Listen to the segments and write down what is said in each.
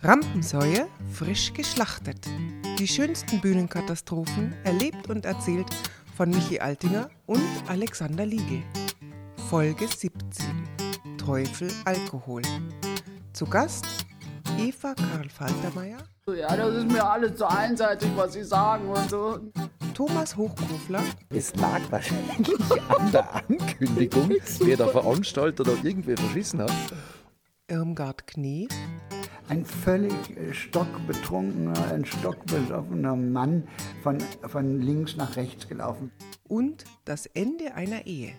Rampensäue frisch geschlachtet. Die schönsten Bühnenkatastrophen erlebt und erzählt von Michi Altinger und Alexander Liege. Folge 17. Teufel Alkohol. Zu Gast Eva Karl Faltermeier. Ja, das ist mir alles zu einseitig, was Sie sagen und so. Thomas Hochkofler. Es lag wahrscheinlich an der Ankündigung, wer der Veranstalter da irgendwie verschissen hat. Irmgard Knie. Ein völlig stockbetrunkener, ein stockbesoffener Mann von, von links nach rechts gelaufen. Und das Ende einer Ehe.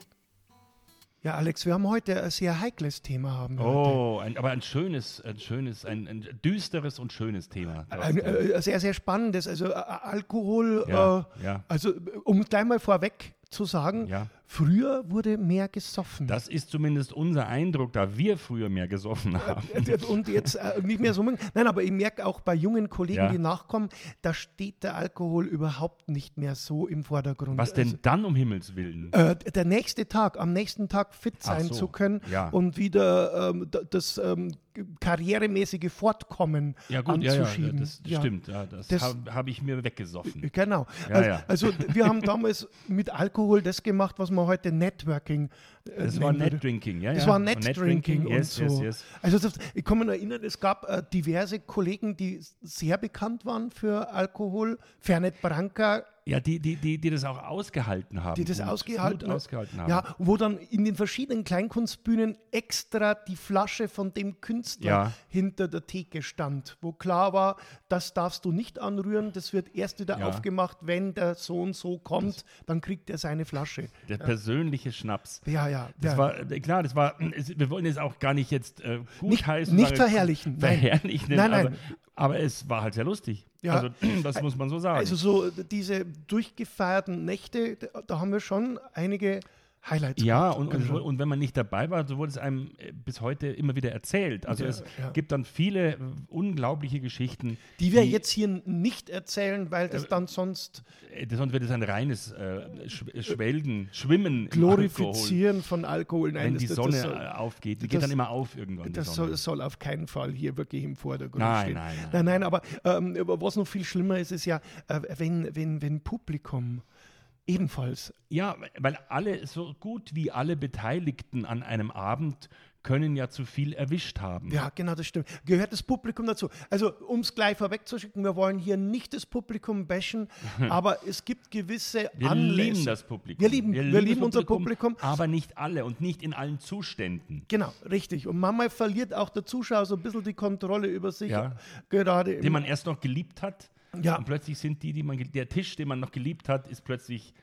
Ja, Alex, wir haben heute ein sehr heikles Thema. Haben oh, ein, aber ein schönes, ein schönes, ein, ein düsteres und schönes Thema. Ein, äh, sehr, sehr spannendes. Also äh, Alkohol, Ja, äh, ja. also um gleich mal vorweg zu sagen, Ja. Früher wurde mehr gesoffen. Das ist zumindest unser Eindruck, da wir früher mehr gesoffen haben. und jetzt äh, nicht mehr so. Nein, aber ich merke auch bei jungen Kollegen, Ja. die nachkommen, da steht der Alkohol überhaupt nicht mehr so im Vordergrund. Was denn Also, dann um Himmels Willen? äh, der nächste Tag, am nächsten Tag fit sein so, zu können ja. und wieder ähm, das ähm, karrieremäßige Fortkommen Ja gut, ja, ja, anzuschieben. das Ja. stimmt. Das Das- habe hab ich mir weggesoffen. Genau. Also, also wir haben damals mit Alkohol das gemacht, was man heute Networking äh, Das war. Net-Drinking, ja, Das ja. war Und Net-Drinking und yes, so. yes, yes. Also das, ich kann mich noch erinnern, es gab äh, diverse Kollegen, die sehr bekannt waren für Alkohol. Fernet Branca, Ja, die, die, die, die das auch ausgehalten haben. die das ausgehalten, gut ausgehalten haben. Ja, wo dann in den verschiedenen Kleinkunstbühnen extra die Flasche von dem Künstler Ja. hinter der Theke stand, wo klar war, das darfst du nicht anrühren, das wird erst wieder Ja. aufgemacht, wenn der so und so kommt, dann kriegt er seine Flasche. Der persönliche Schnaps. Ja, ja. Das ja. war, äh, klar, das war, wir wollen es auch gar nicht jetzt äh, gut Nicht- heißen. nicht verherrlichen, nein. Verherrlichen, Nein, nein. Aber, es war halt sehr lustig. Ja. Also, das muss man so sagen. Also so diese durchgefeierten Nächte, da haben wir schon einige Highlights ja, und, und, und wenn man nicht dabei war, so wurde es einem äh, bis heute immer wieder erzählt. Also Ja, es ja. gibt dann viele äh, unglaubliche Geschichten. die wir jetzt hier nicht erzählen, weil das dann sonst äh, Sonst wird es ein reines äh, Sch Schwelgen, Schwimmen im glorifizieren von Alkohol. Alkohol, Nein, wenn die das, Sonne das, äh, soll, aufgeht. Die das- geht dann immer auf irgendwann. die das soll, soll auf keinen Fall hier wirklich im Vordergrund Nein, stehen. nein, nein. nein, nein aber, ähm, was noch viel schlimmer ist, ist ja, äh, wenn, wenn, wenn Publikum ebenfalls Ja, weil alle, so gut wie alle Beteiligten an einem Abend können ja zu viel erwischt haben. Ja, genau, das stimmt. Gehört das Publikum dazu. Also, um es gleich vorwegzuschicken, wir wollen hier nicht das Publikum bashen, aber es gibt gewisse Wir Anlässe. lieben das Publikum. Wir lieben- wir lieben das unser Publikum. Aber nicht alle und nicht in allen Zuständen. Genau, richtig. Und manchmal verliert auch der Zuschauer so ein bisschen die Kontrolle über sich. Ja. Gerade Den man erst noch geliebt hat. Ja. Und plötzlich sind die, die man, der Tisch, den man noch geliebt hat, ist plötzlich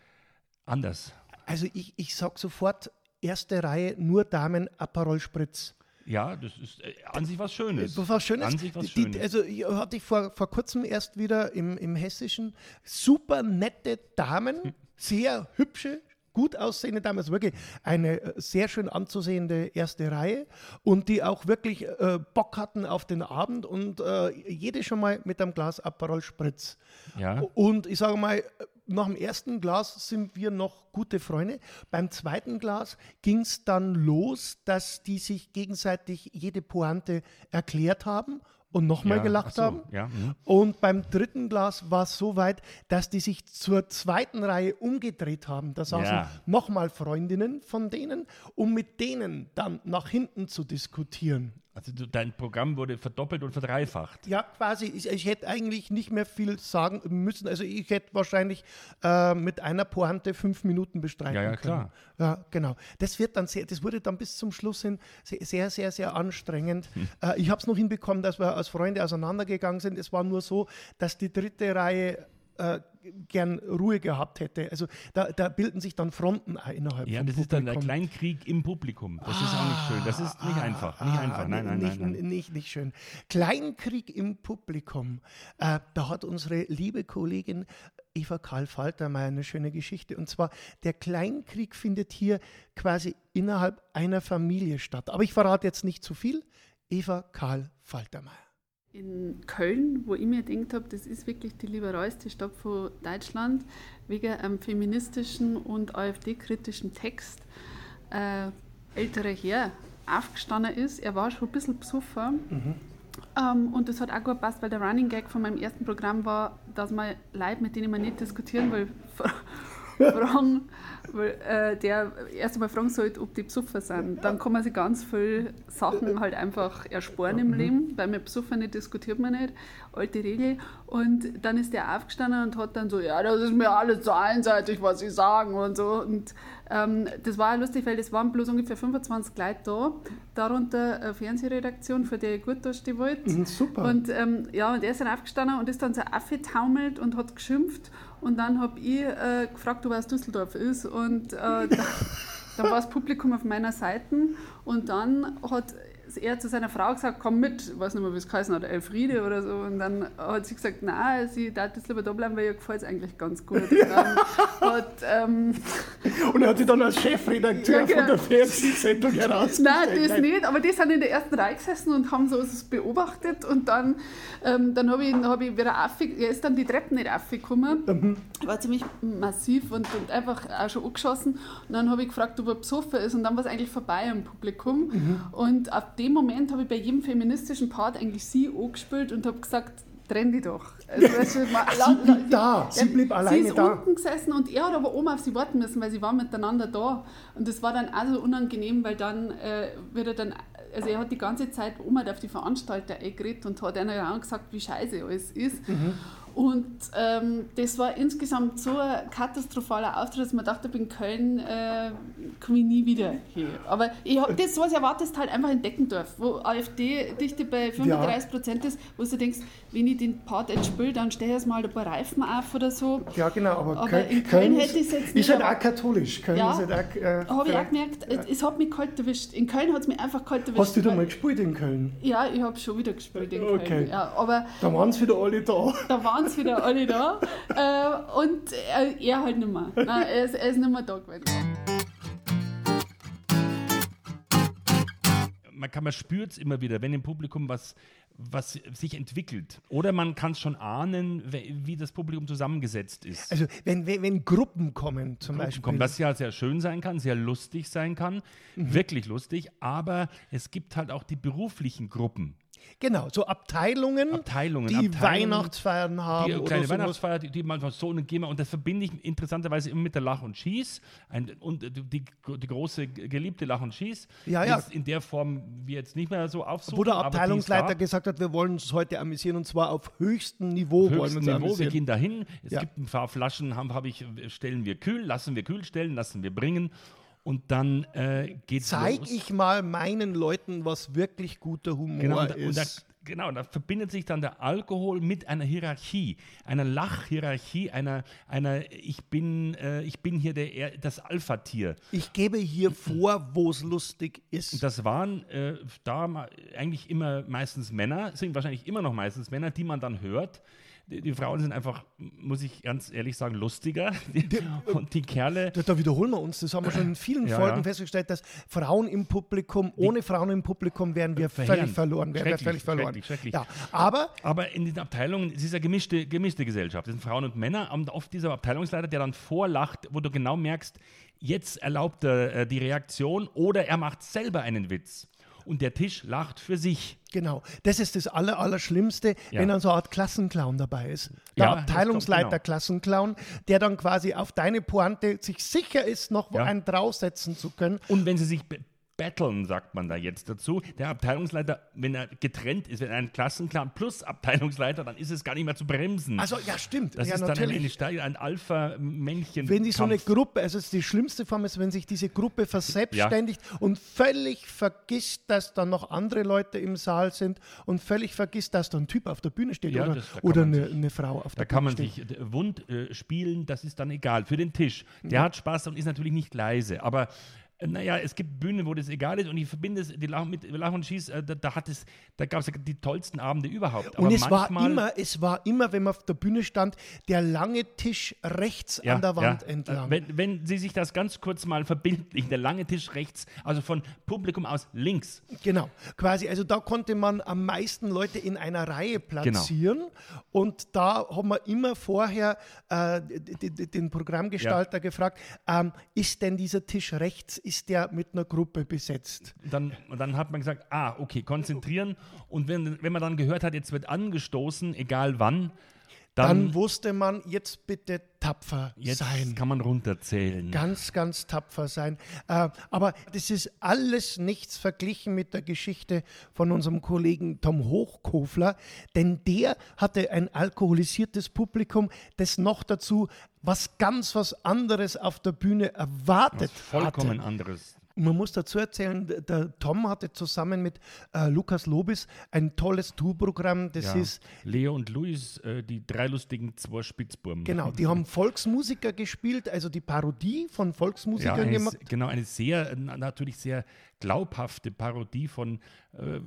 anders. Also, ich, ich sag sofort, erste Reihe, nur Damen, Aperol Spritz. Ja, das ist äh, an sich was Schönes. Was Schönes. An sich was Die- Schönes. also ich- hatte ich vor, vor kurzem erst wieder im, im Hessischen super nette Damen, sehr hübsche, gut aussehende Damen, also wirklich eine äh, sehr schön anzusehende erste Reihe und die auch wirklich äh, Bock hatten auf den Abend und äh, jede schon mal mit einem Glas Aperol Spritz. Ja. Und ich sage mal, nach dem ersten Glas sind wir noch gute Freunde. Beim zweiten Glas ging es dann los, dass die sich gegenseitig jede Pointe erklärt haben und nochmal Ja, gelacht ach so, haben. ja, mhm. Und beim dritten Glas war es so weit, dass die sich zur zweiten Reihe umgedreht haben. Da saßen Ja. nochmal Freundinnen von denen, um mit denen dann nach hinten zu diskutieren. Also dein Programm wurde verdoppelt und verdreifacht. Ja, quasi. Ich, ich hätte eigentlich nicht mehr viel sagen müssen. Also ich hätte wahrscheinlich äh, mit einer Pointe fünf Minuten bestreiten Ja, ja, können. klar. Ja, genau. Das wird dann sehr, das wurde dann bis zum Schluss hin sehr, sehr, sehr, sehr anstrengend. Hm. Äh, ich habe es noch hinbekommen, dass wir als Freunde auseinandergegangen sind. Es war nur so, dass die dritte Reihe äh, gern Ruhe gehabt hätte. Also da, da bilden sich dann Fronten innerhalb Ja, das ist dann der Publikum. Kleinkrieg im Publikum. Das ist auch nicht schön. Das ist nicht einfach. Nicht einfach. Ah, Nein, nein, nicht, nein, nein. Nicht, nicht schön. Kleinkrieg im Publikum. Äh, da hat unsere liebe Kollegin Eva Karl Faltermeier eine schöne Geschichte. Und zwar, der Kleinkrieg findet hier quasi innerhalb einer Familie statt. Aber ich verrate jetzt nicht zu viel. Eva Karl Faltermeier. In Köln, wo ich mir gedacht habe, das ist wirklich die liberalste Stadt von Deutschland, wegen einem feministischen und AfD-kritischen Text, äh, älterer Herr aufgestanden ist. Er war schon ein bisschen besoffen. Ähm, und das hat auch gut gepasst, weil der Running Gag von meinem ersten Programm war, dass man Leute, mit denen man nicht diskutieren will, fragen, weil, äh, der erst einmal fragen sollte, ob die besoffen sind. Dann kann man sich ganz viele Sachen halt einfach ersparen im Leben, weil mit Besoffen nicht diskutiert man nicht, alte Regel. Und dann ist der aufgestanden und hat dann so, ja, das ist mir alles so einseitig, was sie sagen und so. Und ähm, das war auch lustig, weil es waren bloß ungefähr 25 Leute da, darunter eine Fernsehredaktion, für die ich gut dastehen wollte. Mhm, super. Und ähm, ja, und er ist dann aufgestanden und ist dann so aufgetaumelt und hat geschimpft. Und dann habe ich äh, gefragt, ob er aus Düsseldorf ist. Und äh, dann, dann war das Publikum auf meiner Seite. Und dann hat er zu seiner Frau gesagt, komm mit, ich weiß nicht mehr, wie es geheißen hat, Elfriede oder so. Und dann hat sie gesagt, nein, sie darf jetzt lieber da bleiben, weil ihr gefällt es eigentlich ganz gut. Und dann hat, ähm, Und er hat sich dann als Chefredakteur Ja, genau. von der Fernsehsendung herausgestellt. Nein, das nicht, aber die sind in der ersten Reihe gesessen und haben so es beobachtet und dann, ähm, dann habe ich, hab ich wieder aufge er ist dann die Treppen nicht aufgekommen, war ziemlich massiv und, und einfach auch schon angeschossen und dann habe ich gefragt, ob er besoffen ist und dann war es eigentlich vorbei im Publikum und ab dem Moment habe ich bei jedem feministischen Part eigentlich sie angespielt und habe gesagt, trenn die doch. Also, mal- sie blieb da, sie blieb sie alleine ist da. unten gesessen und er hat aber oben auf sie warten müssen, weil sie waren miteinander da. Und das war dann auch so unangenehm, weil dann äh, wird er dann, also er hat die ganze Zeit halt auf die Veranstalter eingeredet und hat einer auch gesagt, wie scheiße alles ist. Mhm. Und ähm, das war insgesamt so ein katastrophaler Auftritt, dass man dachte, in Köln äh, komme ich nie wieder hin. Aber ich hab, das, was erwartest, halt einfach in Deckendorf, wo AfD-Dichte bei 35 Prozent ist, wo du denkst, wenn ich den Part jetzt spiele, dann stell erst mal ein paar Reifen auf oder so. Ja, genau, aber, Aber Köln, in Köln ist, hätte ich's jetzt ist nicht halt erwartet. auch katholisch. Köln Ja, ist halt auch, äh, Habe ich auch gemerkt, es, es hat mich kalt erwischt. In Köln hat es mich einfach kalt erwischt. Hast du da mal gespielt in Köln? Ja, ich habe schon wieder gespielt in Okay. Köln. Ja, aber Da waren sie wieder alle da. da waren sie wieder alle da. äh, und äh, er halt nicht mehr. Nein, er, ist, er ist nicht mehr da gewesen. man kann, man spürt es immer wieder, wenn im Publikum was, was sich entwickelt. Oder man kann es schon ahnen, wie das Publikum zusammengesetzt ist. Also wenn, wenn, wenn Gruppen kommen zum Beispiel. Kommt, was ja sehr schön sein kann, sehr lustig sein kann, wirklich lustig, aber es gibt halt auch die beruflichen Gruppen. Genau, so Abteilungen, Abteilungen, die Abteilungen, Weihnachtsfeiern haben. Die oder kleine sowas. Weihnachtsfeier, die, die manchmal so und gehen wir- und das verbinde ich interessanterweise immer mit der Lach und Schieß ein, und die, die große geliebte Lach und Schieß. Ja, ja. jetzt in der Form wir jetzt nicht mehr so aufsuchen. Wo der ist Abteilungsleiter gesagt hat, wir wollen uns heute amüsieren und zwar auf höchstem Niveau wir höchsten uns Niveau, wir amüsieren. gehen dahin. Es Ja. gibt ein paar Flaschen, haben, habe ich, stellen wir kühl, lassen wir kühl stellen, lassen wir bringen und dann äh, geht's Zeig los. ich mal meinen Leuten, was wirklich guter Humor Genau, und, ist. und da, genau, da verbindet sich dann der Alkohol mit einer Hierarchie, einer Lachhierarchie, einer, einer ich, bin, äh, ich bin hier der, Er- das Alpha-Tier. ich gebe hier vor, wo es lustig ist. Das waren äh, da eigentlich immer meistens Männer, sind wahrscheinlich immer noch meistens Männer, die man dann hört. Die, die Frauen sind einfach, muss ich ganz ehrlich sagen, lustiger. und die Kerle, Da, da wiederholen wir uns, das haben wir schon in vielen Ja, Folgen ja. festgestellt, dass Frauen im Publikum, ohne Frauen im Publikum wären wir Verheerend. völlig verloren. Wären wir völlig verloren. schrecklich, schrecklich. Ja, aber Aber in den Abteilungen, es ist eine gemischte, gemischte Gesellschaft. Es sind Frauen und Männer. Und oft dieser Abteilungsleiter, der dann vorlacht, wo du genau merkst, jetzt erlaubt er äh, die Reaktion oder er macht selber einen Witz. Und der Tisch lacht für sich. Genau, das ist das Aller, Allerschlimmste, Ja. wenn dann so eine Art Klassenclown dabei ist. Der Ja, Abteilungsleiter genau. Klassenclown, der dann quasi auf deine Pointe sich sicher ist, noch Ja. einen draufsetzen zu können. Und wenn sie sich battlen, sagt man da jetzt dazu, der Abteilungsleiter, wenn er getrennt ist, wenn er ein Klassenclown plus Abteilungsleiter, dann ist es gar nicht mehr zu bremsen. Also ja, stimmt. das ja, ist dann natürlich. eine, Steig- ein Alpha-Männchen. wenn sich so eine Gruppe, also die schlimmste Form ist, wenn sich diese Gruppe verselbstständigt und völlig vergisst, dass da noch andere Leute im Saal sind und völlig vergisst, dass da ein Typ auf der Bühne steht Ja, oder, das- da kann oder eine, sich- eine Frau auf Da der kann Bühne man steht. sich äh, wund äh, spielen, das ist dann egal. Für den Tisch. Der hat Spaß und ist natürlich nicht leise. Aber naja, es gibt Bühnen, wo das egal ist und ich verbinde es, die Lach, mit Lach und Schieß, äh, da, da, hat es, da gab es die tollsten Abende überhaupt. Und Aber es war immer, es war immer, wenn man auf der Bühne stand, der lange Tisch rechts an der Wand ja. entlang. Äh, Wenn, wenn Sie sich das ganz kurz mal verbildlichen, der lange Tisch rechts, also von Publikum aus links. Genau, quasi. Also da konnte man am meisten Leute in einer Reihe Genau. platzieren. Und da haben wir immer vorher äh, den Programmgestalter gefragt, ähm, ist denn dieser Tisch rechts ist der mit einer Gruppe besetzt. Dann, dann hat man gesagt, ah, okay, konzentrieren. Und wenn, wenn man dann gehört hat, jetzt wird angestoßen, egal wann, Dann, dann, wusste man, jetzt bitte tapfer jetzt sein. kann man runterzählen. Ganz, ganz tapfer sein. Äh, aber das ist alles nichts verglichen mit der Geschichte von unserem Kollegen Tom Hochkofler, denn der hatte ein alkoholisiertes Publikum, das noch dazu was ganz was anderes auf der Bühne erwartet Vollkommen hatte. anderes. Man muss dazu erzählen, der Tom hatte zusammen mit äh, Lukas Lobis ein tolles Tourprogramm. Das Ja. ist Leo und Luis, äh, die drei lustigen zwei Spitzbuben. Genau, die haben Volksmusiker gespielt, also die Parodie von ja, Volksmusikern eine, gemacht. genau, eine sehr, na- natürlich sehr glaubhafte Parodie von äh,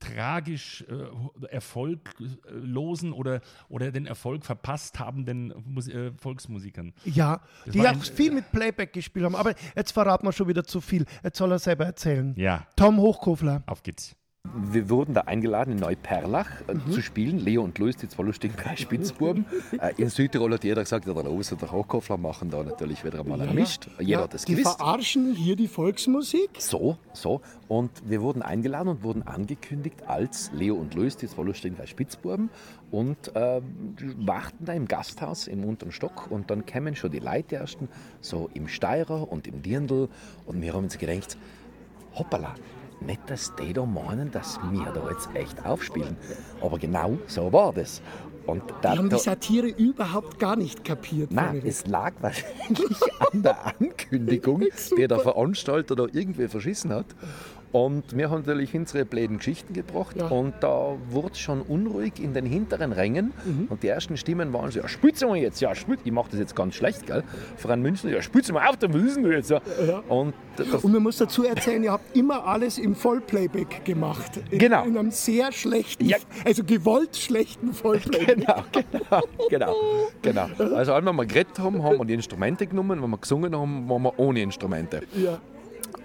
tragisch äh, erfolglosen oder, oder den Erfolg verpasst habenden Mus äh, Volksmusikern. Ja, Das die auch ein- viel mit Playback gespielt haben. Aber jetzt verraten wir schon wieder zu viel. Jetzt soll er selber erzählen. Ja, Tom Hochkofler. auf geht's. Wir wurden da eingeladen in Neuperlach äh, Mhm. zu spielen. Leo und Luis, die zwei lustigen drei Spitzbuben. äh, in Südtirol hat jeder gesagt, ja, der Los und der Hochkofler machen da natürlich wieder einmal einen Mist. Jeder hat das die gewusst. verarschen hier die Volksmusik. So, so. Und wir wurden eingeladen und wurden angekündigt als Leo und Luis, die zwei lustigen drei Spitzbuben. Und äh, die warten da im Gasthaus im unteren Stock. Und dann kämen schon die Leute ersten, so im Steirer und im Dirndl. Und wir haben uns gedacht, hoppala, nicht, dass die da meinen, dass wir da jetzt echt aufspielen. Aber genau so war das. Und da, Die haben die Satire überhaupt gar nicht kapiert. Nein, es lag wahrscheinlich an der Ankündigung, die der Veranstalter da irgendwie verschissen hat. Und wir haben natürlich unsere bläden Geschichten gebracht Ja. und da wurde es schon unruhig in den hinteren Rängen und die ersten Stimmen waren so, ja spitze mal jetzt, ja spitze, ich mache das jetzt ganz schlecht, gell, einen Münchner, ja spitze mal auf, dann wissen wir jetzt. Ja. Und das, Und man muss dazu erzählen, ihr habt immer alles im Vollplayback gemacht. In, Genau. In einem sehr schlechten, Ja. also gewollt schlechten Vollplayback. Genau, genau, genau, genau. Also wenn wir geredet haben, haben wir die Instrumente genommen, wenn wir gesungen haben, waren wir ohne Instrumente. Ja.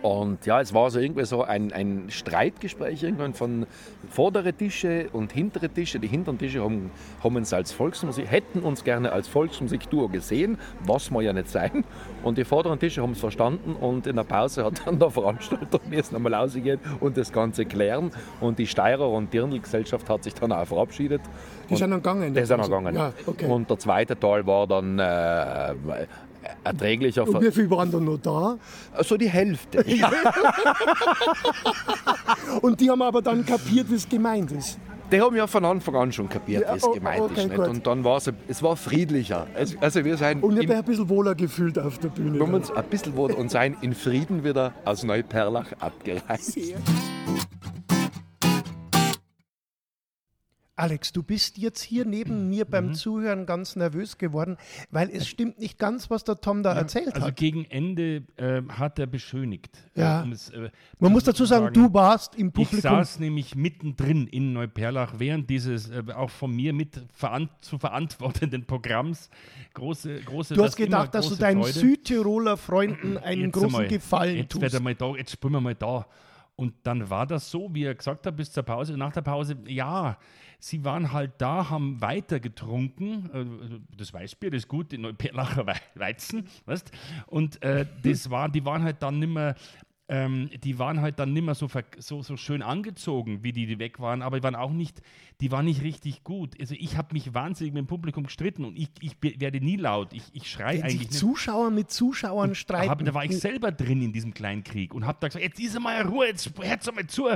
Und ja, es war so irgendwie so ein, ein Streitgespräch irgendwann von vordere Tische und hintere Tische. Die hinteren Tische haben, haben uns als Volksmusik, hätten uns gerne als Volksmusikduo gesehen, was wir ja nicht sein. Und die vorderen Tische haben es verstanden und in der Pause hat dann der Veranstalter müssen einmal rausgehen und das Ganze klären. Und die Steirer und Dirndl-Gesellschaft hat sich dann auch verabschiedet. Die sind dann gegangen. Die sind noch gegangen. Ja, okay. Und der zweite Teil war dann äh, erträglicher. Und wie viel waren dann noch da? so die Hälfte. Und die haben aber dann kapiert, wie es gemeint ist. Die haben ja von Anfang an schon kapiert, Ja, wie es oh, gemeint okay, ist. Nicht? Und dann war es, es war friedlicher. Es, also wir sind Und habt euch ein bisschen wohler gefühlt auf der Bühne. wir haben uns ein bisschen wohl und sein in Frieden wieder aus Neuperlach abgereist. Alex, du bist jetzt hier neben mir Mhm. beim Zuhören ganz nervös geworden, weil es stimmt nicht ganz, was der Tom da erzählt Also hat. gegen Ende äh, hat er beschönigt. Ja. Äh, um es, äh, Man muss dazu sagen, du warst im Ich Publikum. saß nämlich mittendrin in Neuperlach während dieses äh, auch von mir mit veran zu verantwortenden Programms. Große, große. Du hast gedacht, dass du deinen Freude. Südtiroler Freunden einen Jetzt großen einmal, Gefallen jetzt tust. Da, jetzt spielen wir mal da. Und dann war das so, wie er gesagt hat, bis zur Pause. Nach der Pause, ja, sie waren halt da, haben weiter getrunken. Äh, Das Weißbier, das ist gut, den Neuperlacher Wei- Weizen, weißt Und äh, das war, die waren halt dann nimmer. Ähm, die waren halt dann nicht mehr so, so, so schön angezogen, wie die, die weg waren, aber die waren auch nicht, die waren nicht richtig gut. Also ich habe mich wahnsinnig mit dem Publikum gestritten und ich, ich werde nie laut. Ich, ich schreie eigentlich sich. Zuschauer mit Zuschauern streiten. Hab, da war ich selber drin in diesem kleinen Krieg und habe da gesagt, jetzt ist mal Ruhe, jetzt hört mal zu.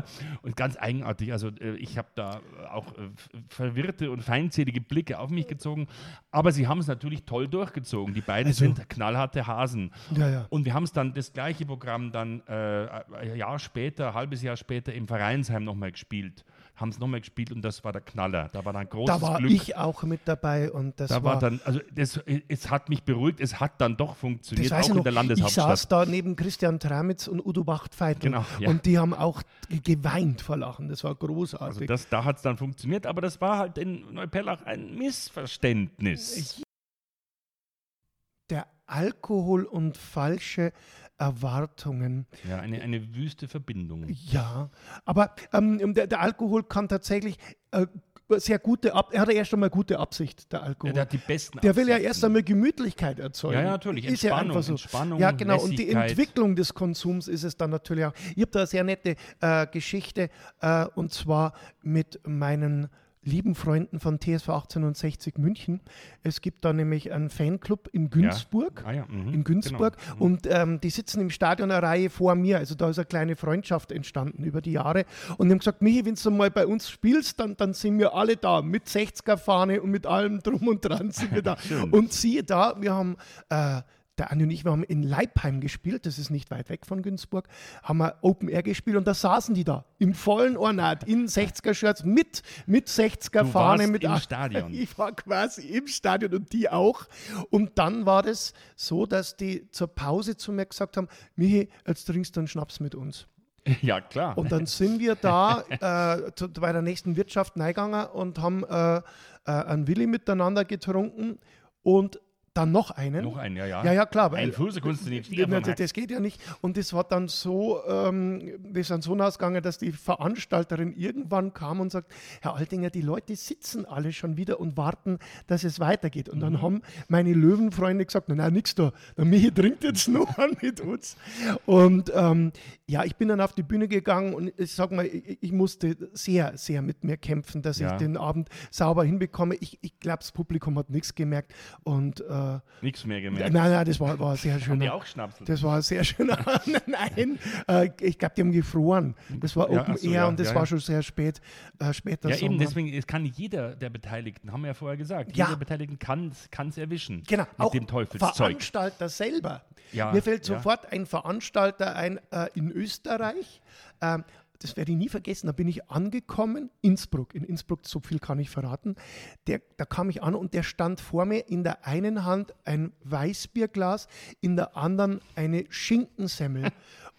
Und ganz eigenartig, also äh, ich habe da auch äh, verwirrte und feindselige Blicke auf mich gezogen, aber sie haben es natürlich toll durchgezogen. Die beiden Also- sind knallharte Hasen. Ja, ja. Und wir haben es dann, das gleiche Programm dann äh, ein Jahr später, ein halbes Jahr später im Vereinsheim nochmal gespielt. Haben es nochmal gespielt und das war der Knaller. Da war dann großes da war Glück. ich auch mit dabei und das da war, war dann, also das, es hat mich beruhigt, es hat dann doch funktioniert, auch ich in noch, der ich Landeshauptstadt. saß da neben Christian Tramitz und Udo Wachtfeitel Genau, ja. und die haben auch ge- geweint vor Lachen, das war großartig. Also das, da hat es dann funktioniert, aber das war halt in Neupellach ein Missverständnis. der Alkohol und falsche Erwartungen. Ja, eine, eine wüste Verbindung. Ja, aber ähm, der, der Alkohol kann tatsächlich äh, sehr gute Ab er hat ja erst einmal gute Absicht, der Alkohol. Ja, der hat die besten Der will ja erst einmal Gemütlichkeit erzeugen. Ja, ja, natürlich. Ist ja Entspannung, einfach so. Entspannung, ja, genau. Und die. Entwicklung des Konsums ist es dann natürlich auch. Ich habe da eine sehr nette äh, Geschichte äh, und zwar mit meinen lieben Freunden von TSV 1860 München. Es gibt da nämlich einen Fanclub in Günzburg. Ah ja, mhm, In Günzburg. genau. Und ähm, die sitzen im Stadion eine Reihe vor mir. Also da ist eine kleine Freundschaft entstanden über die Jahre. Und die haben gesagt, Michi, wenn du mal bei uns spielst, dann, dann sind wir alle da. Mit 60er-Fahne und mit allem drum und dran sind wir da. und siehe da, wir haben... Äh, der Andi und ich, wir haben in Leipheim gespielt, das ist nicht weit weg von Günzburg, haben wir Open Air gespielt und da saßen die da im vollen Ornat in 60er-Shirts mit, mit 60er-Fahne. warst mit im Stadion. Ich war quasi im Stadion und die auch. Und dann war das so, dass die zur Pause zu mir gesagt haben, Michi, jetzt trinkst du einen Schnaps mit uns. Ja, klar. Und dann sind wir da äh, zu, bei der nächsten Wirtschaft reingegangen und haben äh, äh, einen Willi miteinander getrunken und dann noch einen. Noch ein, ja, ja. Ja, ja, klar. weil- Ein Fuß kannst du nicht ja, stehen. das, das geht ja nicht. Und das war dann so, ähm, wir sind so ausgegangen, dass die Veranstalterin irgendwann kam und sagt, Herr Altinger, die Leute sitzen alle schon wieder und warten, dass es weitergeht. Und Mhm. dann haben meine Löwenfreunde gesagt, na nix da, der Michi trinkt jetzt noch an mit uns. Und ähm, ja, ich bin dann auf die Bühne gegangen und ich sag mal, ich, ich musste sehr, sehr mit mir kämpfen, dass Ja. ich den Abend sauber hinbekomme. Ich, ich glaube, das Publikum hat nichts gemerkt. Und äh, Nichts mehr Nein, gemerkt. nein, das war, war sehr schön. Haben die auch Schnapsel? Das war sehr schön. Nein, äh, ich glaube, die haben gefroren. Das war Ja, Open so, Air ja, und das ja, war schon sehr spät, äh, später Ja, Sommer. eben, deswegen es kann jeder der Beteiligten, haben wir ja vorher gesagt, jeder Beteiligten kann es erwischen. Genau, mit auch dem Teufelszeug. Veranstalter selber. Mir fällt sofort ein Veranstalter ein äh, in Österreich. Ähm, das werde ich nie vergessen. Da bin ich angekommen, Innsbruck. In Innsbruck, so viel kann ich verraten. Der, da kam ich an und der stand vor mir in der einen Hand ein Weißbierglas, in der anderen eine Schinkensemmel.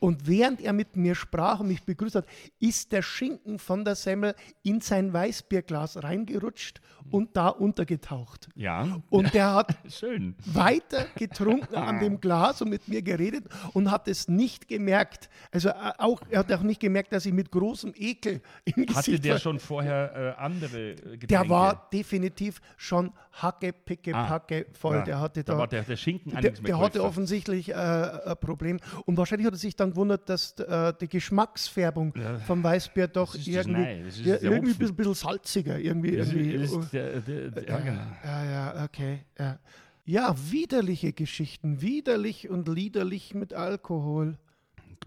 Und während er mit mir sprach und mich begrüßt hat, ist der Schinken von der Semmel in sein Weißbierglas reingerutscht und da untergetaucht. Ja, Und der hat schön. weiter getrunken an dem Glas und mit mir geredet und hat es nicht gemerkt. Also äh, auch, er hat auch nicht gemerkt, dass ich mit großem Ekel im Gesicht Hatte der war. schon vorher äh, andere äh, Getränke? Der war definitiv schon hacke, picke, Ah, packe voll. ja. der hatte Da da. war der, der Schinken der, der hatte offensichtlich äh, ein Problem. Und wahrscheinlich hat er sich dann gewundert, dass äh, die Geschmacksfärbung vom Weißbier doch irgendwie, Nei, das ist ja, irgendwie ein bisschen, bisschen salziger. Irgendwie, Das irgendwie, ist, ist der, der, der, ja, genau. ja, ja, okay. Ja. ja, widerliche Geschichten, widerlich und liederlich mit Alkohol.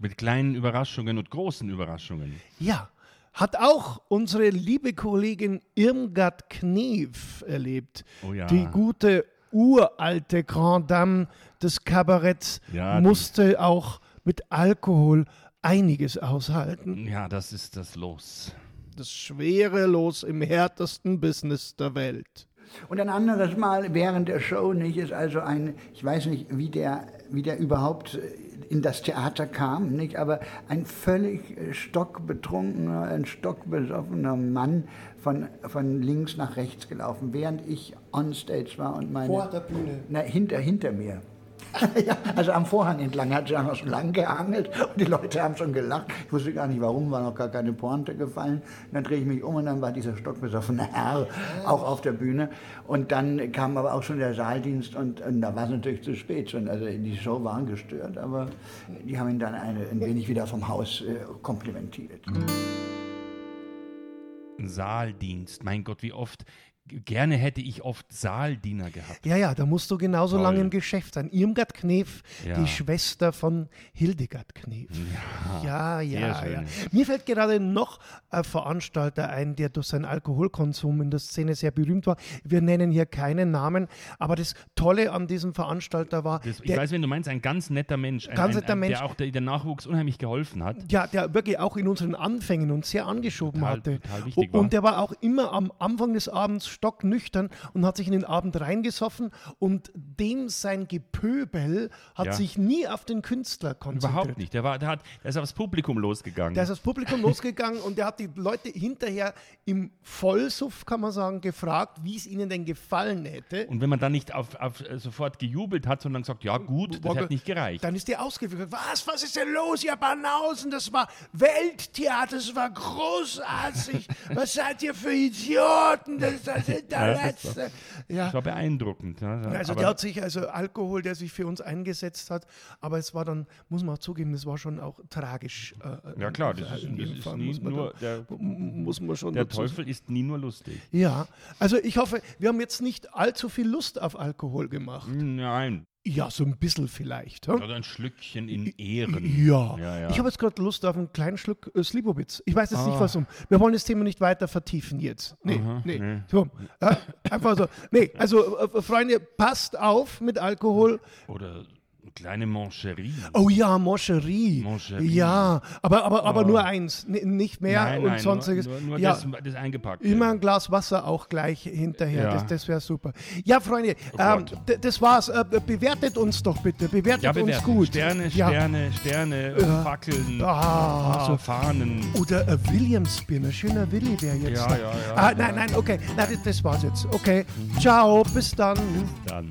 Mit kleinen Überraschungen und großen Überraschungen. Ja, hat auch unsere liebe Kollegin Irmgard Knief erlebt. Oh ja. Die gute uralte Grand Dame des Kabaretts Ja, musste auch mit Alkohol einiges aushalten. Ja, das ist das Los. Das schwere Los im härtesten Business der Welt. Und ein anderes Mal während der Show nicht ist also ein, ich weiß nicht, wie der, wie der überhaupt äh, in das Theater kam, nicht, aber ein völlig äh, stockbetrunkener, ein stockbesoffener Mann von, von links nach rechts gelaufen, während ich on stage war und meine. Vor der Bühne. Na, hinter, hinter mir. ja, also am Vorhang entlang hat sich einfach schon lang gehangelt und die Leute haben schon gelacht. Ich wusste gar nicht warum, war noch gar keine Pointe gefallen. Und dann drehe ich mich um und dann war dieser stockbesoffene Herr auch auf der Bühne. Und dann kam aber auch schon der Saaldienst und, und da war es natürlich zu spät schon. Also die Show war gestört, aber die haben ihn dann eine, ein wenig wieder vom Haus äh, komplimentiert. Saaldienst. Mein Gott, wie oft. Gerne hätte ich oft Saaldiener gehabt. Ja, ja, da musst du genauso Toll. lange im Geschäft sein. Irmgard Knef, Ja. die Schwester von Hildegard Knef. Ja, ja, ja. schön. Mir fällt gerade noch ein Veranstalter ein, der durch seinen Alkoholkonsum in der Szene sehr berühmt war. Wir nennen hier keinen Namen, aber das Tolle an diesem Veranstalter war, Das, ich der, weiß, wenn du meinst, ein ganz netter Mensch. Ein, Ganz ein, netter ein, Mensch. Der auch der, der Nachwuchs unheimlich geholfen hat. ja, der wirklich auch in unseren Anfängen uns sehr angeschoben Total- hatte. total wichtig und, und war. der war auch immer am Anfang des Abends stocknüchtern und hat sich in den Abend reingesoffen und dem sein Gepöbel hat Ja. sich nie auf den Künstler konzentriert. Überhaupt nicht. Der, war, der, hat, der ist aufs Publikum losgegangen. Der ist aufs Publikum losgegangen und der hat die Leute hinterher im Vollsuff, kann man sagen, gefragt, wie es ihnen denn gefallen hätte. und wenn man dann nicht auf, auf, äh, sofort gejubelt hat, sondern gesagt, ja gut, das hat nicht gereicht. Dann ist der ausgeflippt. Was, was ist denn los, ihr Banausen? Das war Welttheater, das war großartig. Was seid ihr für Idioten? Das ist das Hinterletzte. Ja. Das war beeindruckend. Ja. Also Aber der hat sich, also Alkohol, der sich für uns eingesetzt hat, aber es war dann, muss man auch zugeben, das war schon auch tragisch. äh, ja klar, das ist, das ist nie muss man nur, da- der, muss man schon der. Teufel ist nie nur lustig. Ja, also ich hoffe, wir haben jetzt nicht allzu viel Lust auf Alkohol gemacht. Nein, Ja, so ein bisschen vielleicht. hm? oder ein Schlückchen in Ehren. Ja. Ja, ja. ich habe jetzt gerade Lust auf einen kleinen Schluck äh, Slivovitz. Ich weiß jetzt nicht, Ah. warum. Wir wollen das Thema nicht weiter vertiefen jetzt. Nee, nee. nee. So, äh, einfach so. Nee, also äh, Freunde, passt auf mit Alkohol. Oder kleine Mancherie. Oh ja, Moncherie. Moncherie. Ja, aber, aber, aber nur eins, n- nicht mehr nein, und nein, sonstiges. Nur, nur, nur ja, das, das eingepackt. Immer ein Glas Wasser auch gleich hinterher. Ja. Das, das wäre super. Ja, Freunde, ähm, Gott. d- das war's. Äh, bewertet uns doch bitte. Bewertet ja, uns gut. Sterne, Ja. Sterne, Sterne, Fackeln, Ah, so. Fahnen. Oder ein Williamsbier, ein schöner Willi wäre jetzt. Ja, ja, ja, Ah, nein, nein, okay. Nein, das, das war's jetzt. Okay. Ciao, bis dann. Dann.